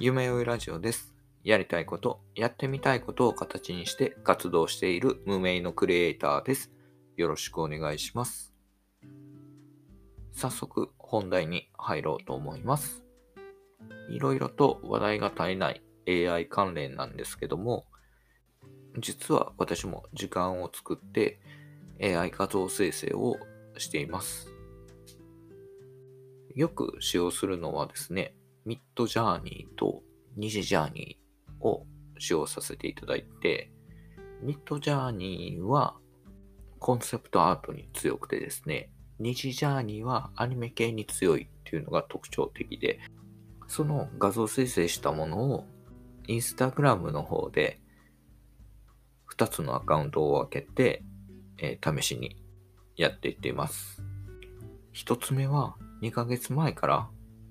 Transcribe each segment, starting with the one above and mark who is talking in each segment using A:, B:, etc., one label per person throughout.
A: 夢追いラジオです。やりたいこと、やってみたいことを形にして活動している無名のクリエイターです。よろしくお願いします。早速本題に入ろうと思います。いろいろと話題が絶えない AI 関連なんですけども、実は私も時間を作って AI 画像生成をしています。よく使用するのはですね、ミッドジャーニーとニジジャーニーを使用させていただいて、ミッドジャーニーはコンセプトアートに強くてですね、ニジジャーニーはアニメ系に強いっていうのが特徴的で、その画像生成したものをインスタグラムの方で2つのアカウントを分けて、えー試しにやっていっています。1つ目は2ヶ月前から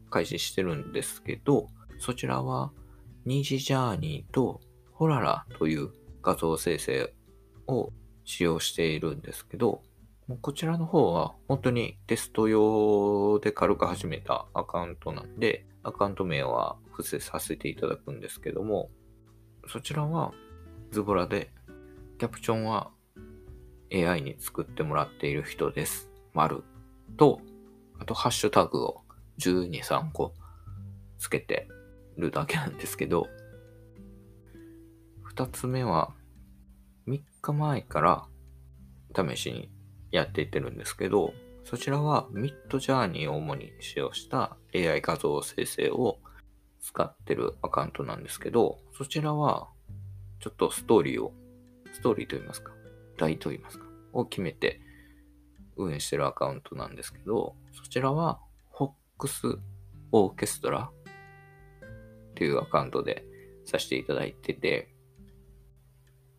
A: 開始してるんですけど、そちらはニージジャーニーとホララという画像生成を使用しているんですけど、こちらの方は本当にテスト用で軽く始めたアカウントなんで、アカウント名は伏せさせていただくんですけども、そちらはズボラで、キャプションは AI に作ってもらっている人です。丸と、あとハッシュタグを12、3個つけてるだけなんですけど、二つ目は3日前から試しにやっていってるんですけど、そちらはミッドジャーニーを主に使用した AI 画像生成を使ってるアカウントなんですけど、そちらはちょっとストーリーを、ストーリーと言いますか、題と言いますか、を決めて運営してるアカウントなんですけど、そちらはックスオーケストラっていうアカウントでさせていただいてて、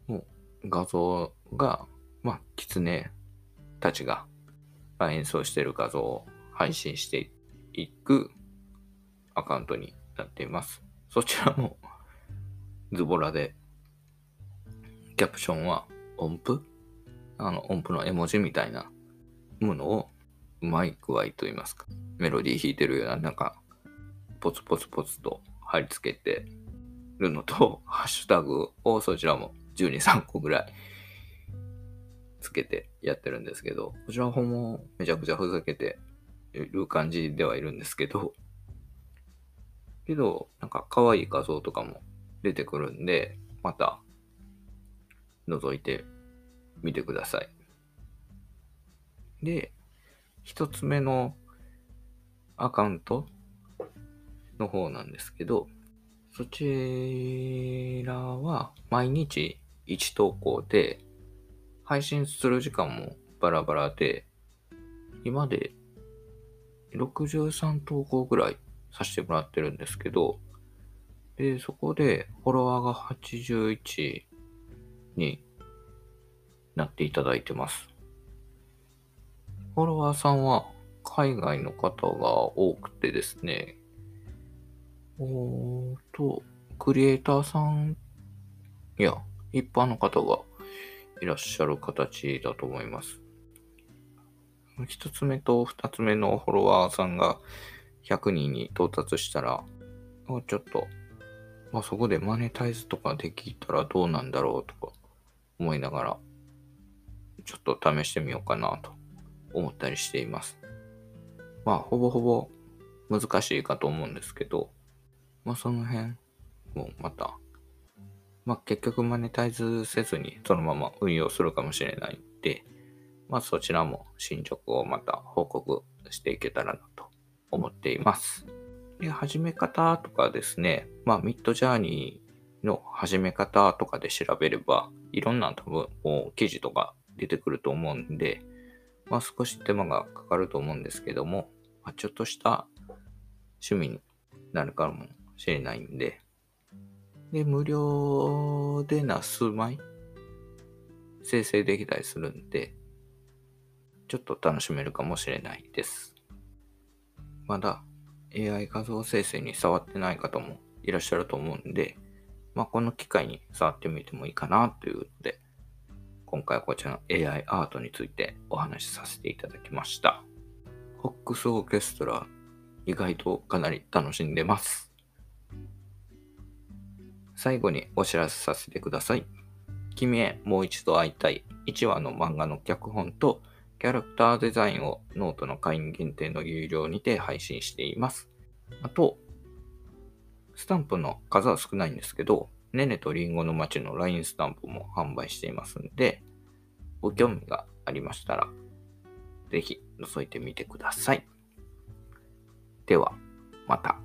A: もう画像が、まあ、キツネたちが演奏してる画像を配信していくアカウントになっています。そちらもズボラで、キャプションは音符？あの音符の絵文字みたいなものをうまい具合と言いますか、メロディー弾いてるような、なんか、ポツポツポツと貼り付けてるのと、ハッシュタグをそちらも12、3個ぐらいつけてやってるんですけど、こちらの方もめちゃくちゃふざけてる感じではいるんですけど、けど、なんか可愛い画像とかも出てくるんで、また覗いてみてください。で、一つ目のアカウントの方なんですけど、そちらは毎日1投稿で、配信する時間もバラバラで、今で63投稿ぐらいさせてもらってるんですけど、で、そこでフォロワーが81になっていただいてます。フォロワーさんは海外の方が多くてですね、おーと、クリエイターさんいや一般の方がいらっしゃる形だと思います。一つ目と二つ目のフォロワーさんが100人に到達したら、あちょっと、まあ、そこでマネタイズとかできたらどうなんだろうとか思いながら、ちょっと試してみようかなと思ったりしています。まあ、ほぼほぼ難しいかと思うんですけど、まあ、その辺もまた、まあ、結局マネタイズせずにそのまま運用するかもしれないんで、まあ、そちらも進捗をまた報告していけたらなと思っています。で、始め方とかですね、まあ、ミッドジャーニーの始め方とかで調べれば、いろんな多分もう記事とか出てくると思うんで、まあ、少し手間がかかると思うんですけども、まあ、ちょっとした趣味になるかもしれないんで、で、無料でな数枚生成できたりするんで、ちょっと楽しめるかもしれないです。まだ AI 画像生成に触ってない方もいらっしゃると思うんで、まあ、この機会に触ってみてもいいかなというので、今回はこちらの AI アートについてお話しさせていただきました。ホックスオーケストラ、意外とかなり楽しんでます。最後にお知らせさせてください。君へもう一度会いたい1話の漫画の脚本とキャラクターデザインをノートの会員限定の有料にて配信しています。あと、スタンプの数は少ないんですけど、ねねとりんごの町の LINE スタンプも販売していますんで、ご興味がありましたら、ぜひ覗いてみてください。では、また。